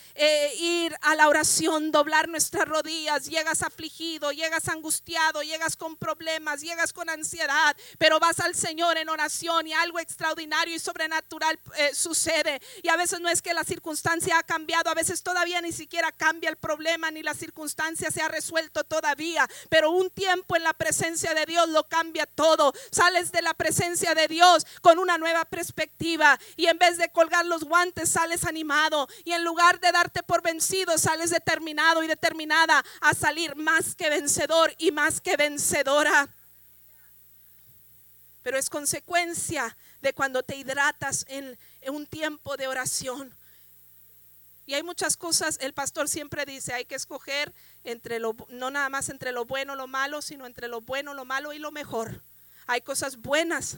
ir a la oración, doblar nuestras rodillas. Llegas afligido, llegas angustiado, llegas con problemas, llegas con ansiedad, pero vas al Señor en oración y algo extraordinario y sobrenatural sucede. Y a veces no es que la circunstancia ha cambiado, a veces todavía ni siquiera cambia el problema ni la circunstancia se ha resuelto todavía, pero un tiempo en la presencia de Dios lo cambia todo. Sales de la presencia de Dios con una nueva perspectiva y en vez de colgar los guantes sales animado y en lugar de darte por vencido sales determinado y determinada a salir más que vencedor y más que vencedora pero es consecuencia de cuando te hidratas en, un tiempo de oración. Y hay muchas cosas, el pastor siempre dice, hay que escoger entre lo, no nada más entre lo bueno, lo malo, sino entre lo bueno, lo malo y lo mejor. Hay cosas buenas,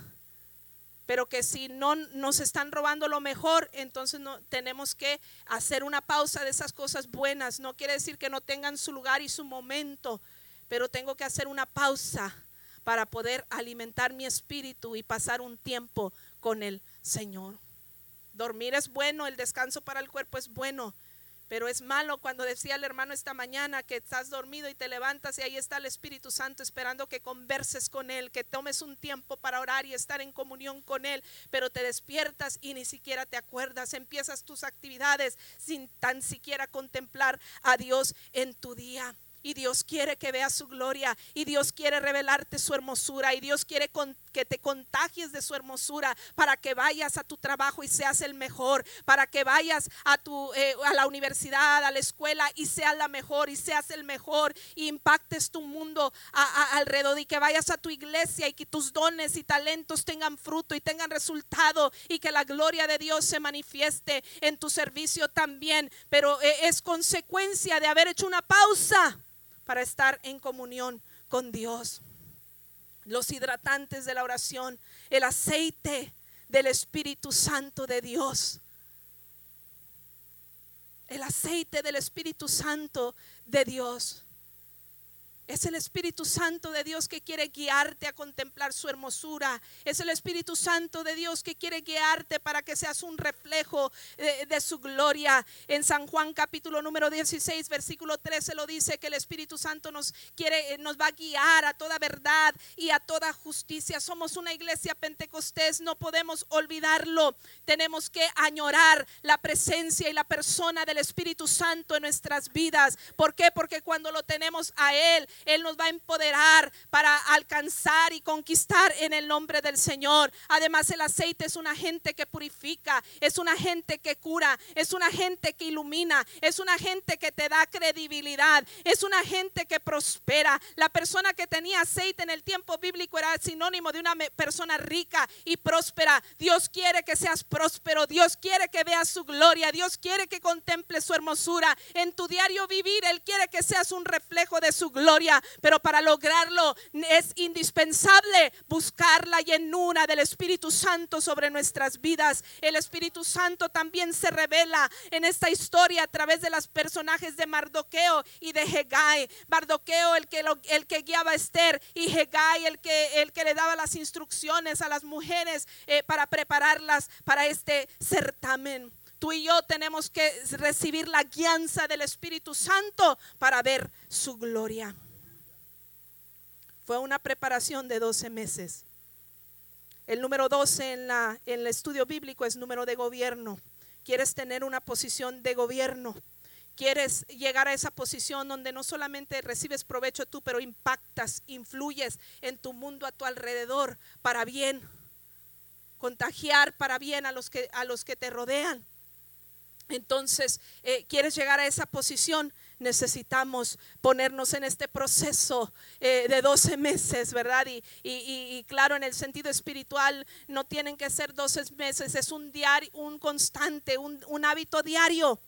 pero que si no nos están robando lo mejor, entonces no, tenemos que hacer una pausa de esas cosas buenas. No quiere decir que no tengan su lugar y su momento, pero tengo que hacer una pausa para poder alimentar mi espíritu y pasar un tiempo con el Señor. Dormir es bueno, el descanso para el cuerpo es bueno, pero es malo cuando decía el hermano esta mañana que estás dormido y te levantas y ahí está el Espíritu Santo esperando que converses con Él, que tomes un tiempo para orar y estar en comunión con Él, pero te despiertas y ni siquiera te acuerdas, empiezas tus actividades sin tan siquiera contemplar a Dios en tu día. Y Dios quiere que veas su gloria y Dios quiere revelarte su hermosura y Dios quiere que te contagies de su hermosura para que vayas a tu trabajo y seas el mejor, para que vayas a tu eh, a la universidad, a la escuela y seas la mejor y seas el mejor y impactes tu mundo alrededor y que vayas a tu iglesia y que tus dones y talentos tengan fruto y tengan resultado y que la gloria de Dios se manifieste en tu servicio también, pero eh, es consecuencia de haber hecho una pausa para estar en comunión con Dios. Los hidratantes de la oración, el aceite del Espíritu Santo de Dios. El aceite del Espíritu Santo de Dios. Es el Espíritu Santo de Dios que quiere guiarte a contemplar su hermosura. Es el Espíritu Santo de Dios que quiere guiarte para que seas un reflejo de, su gloria. En San Juan capítulo número 16, versículo 13 lo dice que el Espíritu Santo nos quiere eh, nos va a guiar a toda verdad y a toda justicia. Somos una iglesia pentecostés, no podemos olvidarlo. Tenemos que añorar la presencia y la persona del Espíritu Santo en nuestras vidas. ¿Por qué? Porque cuando lo tenemos a él él nos va a empoderar para alcanzar y conquistar en el nombre del Señor. Además, el aceite es un agente que purifica, es un agente que cura, es un agente que ilumina, es un agente que te da credibilidad, es un agente que prospera. La persona que tenía aceite en el tiempo bíblico era sinónimo de una persona rica y próspera. Dios quiere que seas próspero, Dios quiere que veas su gloria, Dios quiere que contemples su hermosura. En tu diario vivir, Él quiere que seas un reflejo de su gloria pero para lograrlo es indispensable buscar la llenura del Espíritu Santo sobre nuestras vidas. El Espíritu Santo también se revela en esta historia a través de los personajes de Mardoqueo y de Hegai. Mardoqueo el que, el que guiaba a Esther y Hegai el que, el que le daba las instrucciones a las mujeres eh, para prepararlas para este certamen. Tú y yo tenemos que recibir la guianza del Espíritu Santo para ver su gloria. Fue una preparación de 12 meses. El número 12 en, la, en el estudio bíblico es número de gobierno. Quieres tener una posición de gobierno. Quieres llegar a esa posición donde no solamente recibes provecho tú, pero impactas, influyes en tu mundo a tu alrededor para bien. Contagiar para bien a los que, a los que te rodean. Entonces, eh, quieres llegar a esa posición, necesitamos ponernos en este proceso eh, de 12 meses, ¿verdad? Y, claro, en el sentido espiritual no tienen que ser 12 meses, es un diario, un constante, un, un hábito diario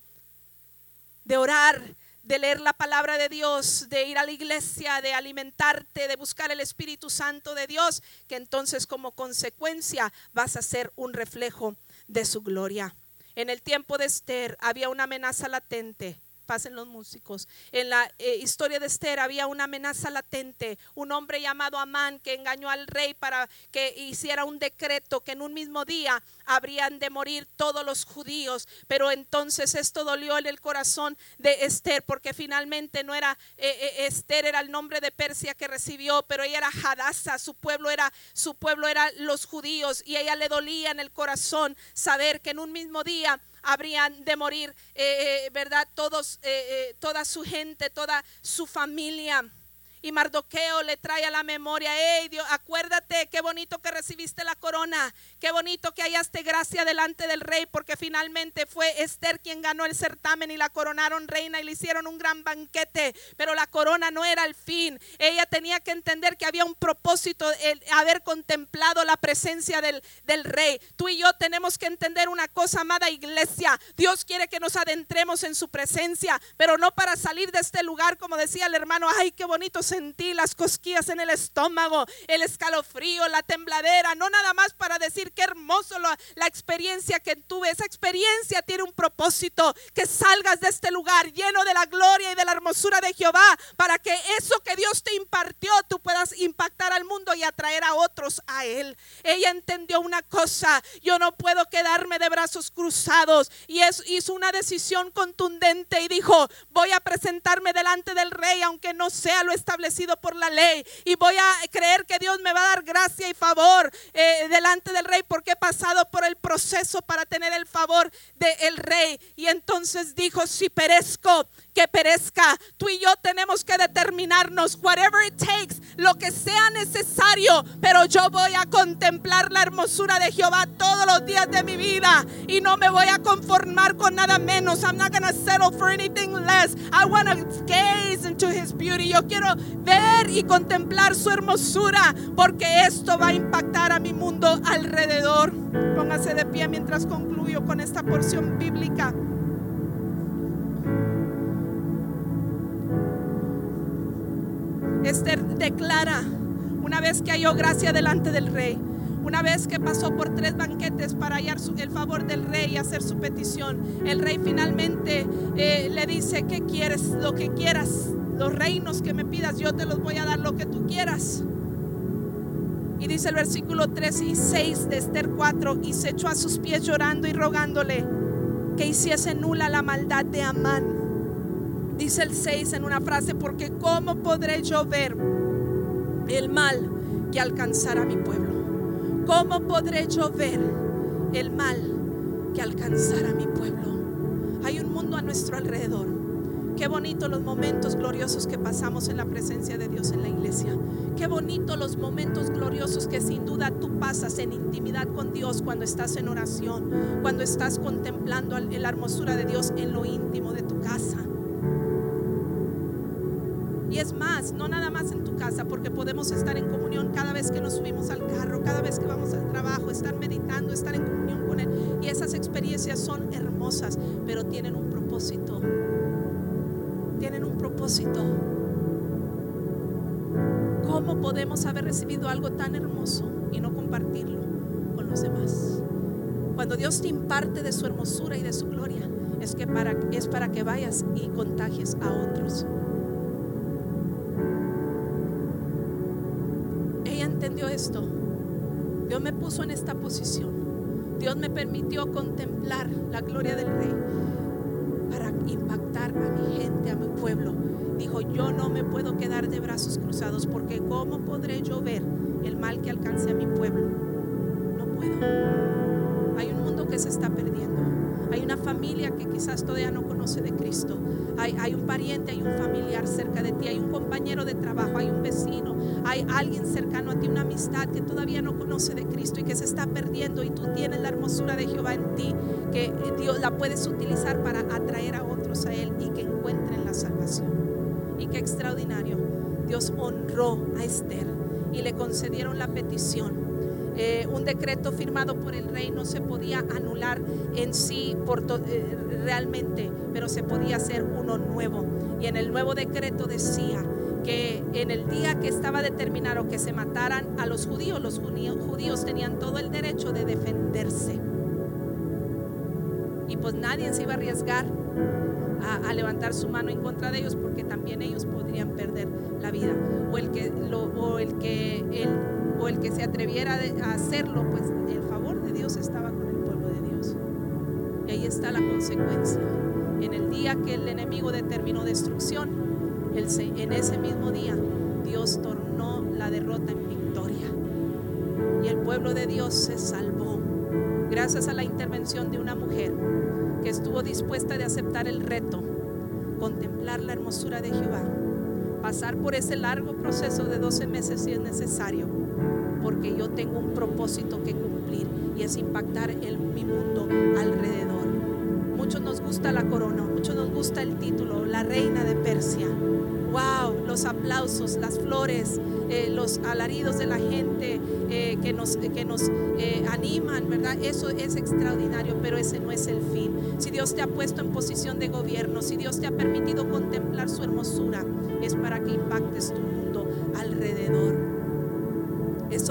de orar, de leer la palabra de Dios, de ir a la iglesia, de alimentarte, de buscar el Espíritu Santo de Dios, que entonces como consecuencia vas a ser un reflejo de su gloria. En el tiempo de Esther había una amenaza latente pasen los músicos. En la eh, historia de Esther había una amenaza latente, un hombre llamado Amán que engañó al rey para que hiciera un decreto que en un mismo día habrían de morir todos los judíos. Pero entonces esto dolió en el corazón de Esther porque finalmente no era eh, eh, Esther era el nombre de Persia que recibió, pero ella era Hadassah, su pueblo era su pueblo era los judíos y ella le dolía en el corazón saber que en un mismo día habrían de morir, eh, eh, ¿verdad? Todos, eh, toda su gente, toda su familia. Y Mardoqueo le trae a la memoria, hey Dios, acuérdate qué bonito que recibiste la corona, qué bonito que hallaste gracia delante del rey, porque finalmente fue Esther quien ganó el certamen y la coronaron reina y le hicieron un gran banquete, pero la corona no era el fin. Ella tenía que entender que había un propósito, el haber contemplado la presencia del, del rey. Tú y yo tenemos que entender una cosa, amada iglesia, Dios quiere que nos adentremos en su presencia, pero no para salir de este lugar, como decía el hermano, ay, qué bonito sentí las cosquillas en el estómago, el escalofrío, la tembladera, no nada más para decir qué hermoso la, experiencia que tuve. Esa experiencia tiene un propósito, que salgas de este lugar lleno de la gloria y de la hermosura de Jehová, para que eso que Dios te impartió, tú puedas impactar al mundo y atraer a otros a Él. Ella entendió una cosa, yo no puedo quedarme de brazos cruzados y hizo una decisión contundente y dijo, voy a presentarme delante del rey, aunque no sea lo establecido establecido por la ley y voy a creer que Dios me va a dar gracia y favor eh, delante del rey porque he pasado por el proceso para tener el favor del rey. Y entonces dijo, si perezco, que perezca. Tú y yo tenemos que determinarnos, whatever it takes, lo que sea necesario, pero yo voy a contemplar la hermosura de Jehová todos los días de mi vida y no me voy a conformar con nada menos. I'm not gonna settle for anything less. I want to gaze into his beauty. Yo quiero ver y contemplar su hermosura porque esto va a impactar a mi mundo alrededor. Póngase de pie mientras concluyo con esta porción bíblica. Esther declara, una vez que halló gracia delante del rey, una vez que pasó por tres banquetes para hallar el favor del rey y hacer su petición, el rey finalmente eh, le dice, ¿qué quieres? Lo que quieras, los reinos que me pidas, yo te los voy a dar lo que tú quieras. Y dice el versículo 3 y 6 de Esther 4, y se echó a sus pies llorando y rogándole que hiciese nula la maldad de Amán Dice el 6 en una frase, porque ¿cómo podré yo ver el mal que alcanzará mi pueblo? ¿Cómo podré yo ver el mal que alcanzará mi pueblo? Hay un mundo a nuestro alrededor. Qué bonito los momentos gloriosos que pasamos en la presencia de Dios en la iglesia. Qué bonito los momentos gloriosos que sin duda tú pasas en intimidad con Dios cuando estás en oración, cuando estás contemplando la hermosura de Dios en lo íntimo de tu casa. Y es más, no nada más en tu casa, porque podemos estar en comunión cada vez que nos subimos al carro, cada vez que vamos al trabajo, estar meditando, estar en comunión con Él. Y esas experiencias son hermosas, pero tienen un propósito. Tienen un propósito. ¿Cómo podemos haber recibido algo tan hermoso y no compartirlo con los demás? Cuando Dios te imparte de su hermosura y de su gloria, es, que para, es para que vayas y contagies a otros. entendió esto, Dios me puso en esta posición. Dios me permitió contemplar la gloria del rey para impactar a mi gente, a mi pueblo. Dijo, yo no me puedo quedar de brazos cruzados porque ¿cómo podré yo ver el mal que alcance a mi pueblo? No puedo. Hay un mundo que se está perdiendo. Hay una familia que quizás todavía no conoce de Cristo. Hay, hay, un pariente, hay un familiar cerca de ti, hay un compañero de trabajo, hay un vecino, hay alguien cercano a ti, una amistad que todavía no conoce de Cristo y que se está perdiendo y tú tienes la hermosura de Jehová en ti, que Dios la puedes utilizar para atraer a otros a Él y que encuentren la salvación. Y qué extraordinario. Dios honró a Esther y le concedieron la petición. Eh, un decreto firmado por el rey no se podía anular en sí por eh, realmente, pero se podía hacer uno nuevo. Y en el nuevo decreto decía que en el día que estaba determinado que se mataran a los judíos, los judíos tenían todo el derecho de defenderse. Y pues nadie se iba a arriesgar a, levantar su mano en contra de ellos porque también ellos podrían perder la vida. O el que, o el que el, o el que se atreviera a hacerlo, pues el favor de Dios estaba con el pueblo de Dios. Y ahí está la consecuencia. En el día que el enemigo determinó destrucción, en ese mismo día Dios tornó la derrota en victoria. Y el pueblo de Dios se salvó gracias a la intervención de una mujer que estuvo dispuesta de aceptar el reto, contemplar la hermosura de Jehová, pasar por ese largo proceso de 12 meses si es necesario porque yo tengo un propósito que cumplir y es impactar en mi mundo alrededor. Muchos nos gusta la corona, muchos nos gusta el título, la reina de Persia. Wow, los aplausos, las flores, eh, los alaridos de la gente eh, que nos, que nos eh, animan, ¿verdad? Eso es extraordinario, pero ese no es el fin. Si Dios te ha puesto en posición de gobierno, si Dios te ha permitido contemplar su hermosura, es para que impactes tu mundo alrededor.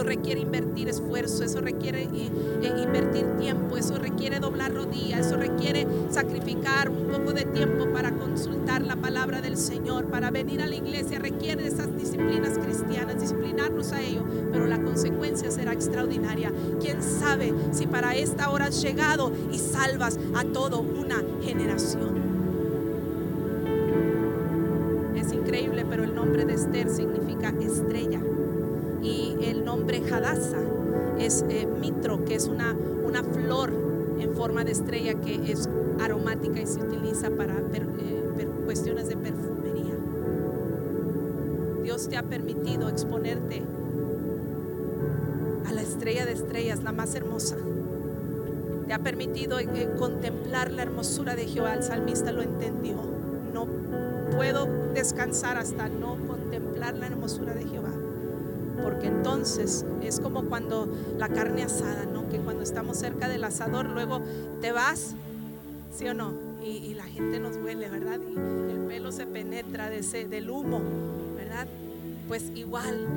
Requiere invertir esfuerzo, eso requiere eh, eh, invertir tiempo, eso requiere doblar rodillas, eso requiere sacrificar un poco de tiempo para consultar la palabra del Señor, para venir a la iglesia, requiere esas disciplinas cristianas, disciplinarnos a ello, pero la consecuencia será extraordinaria. ¿Quién sabe si para esta hora has llegado y salvas a toda una generación? Es increíble, pero el nombre de Esther significa estrella. El nombre Hadassah es eh, mitro, que es una, una flor en forma de estrella que es aromática y se utiliza para per- eh, per- cuestiones de perfumería. Dios te ha permitido exponerte a la estrella de estrellas, la más hermosa. Te ha permitido eh, contemplar la hermosura de Jehová. El salmista lo entendió. No puedo descansar hasta no contemplar la hermosura de Jehová. Porque entonces es como cuando la carne asada, ¿no? Que cuando estamos cerca del asador, luego te vas, ¿sí o no? Y, la gente nos huele, ¿verdad? Y el pelo se penetra de ese, del humo, ¿verdad? Pues igual,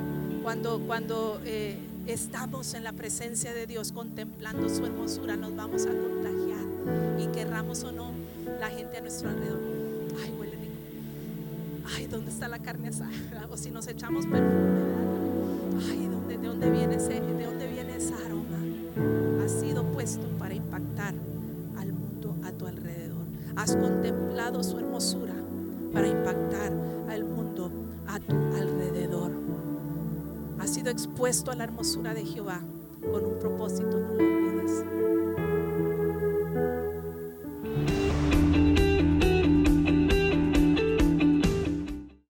cuando, cuando eh, estamos en la presencia de Dios contemplando su hermosura, nos vamos a contagiar. Y querramos o no, la gente a nuestro alrededor, ay, huele rico. Ay, ¿dónde está la carne asada? O si nos echamos perfume, ¿verdad? Ay, ¿dónde, ¿de dónde viene ese, de dónde viene aroma? Ha sido puesto para impactar al mundo a tu alrededor. Has contemplado su hermosura para impactar al mundo a tu alrededor. Has sido expuesto a la hermosura de Jehová con un propósito, no lo olvides.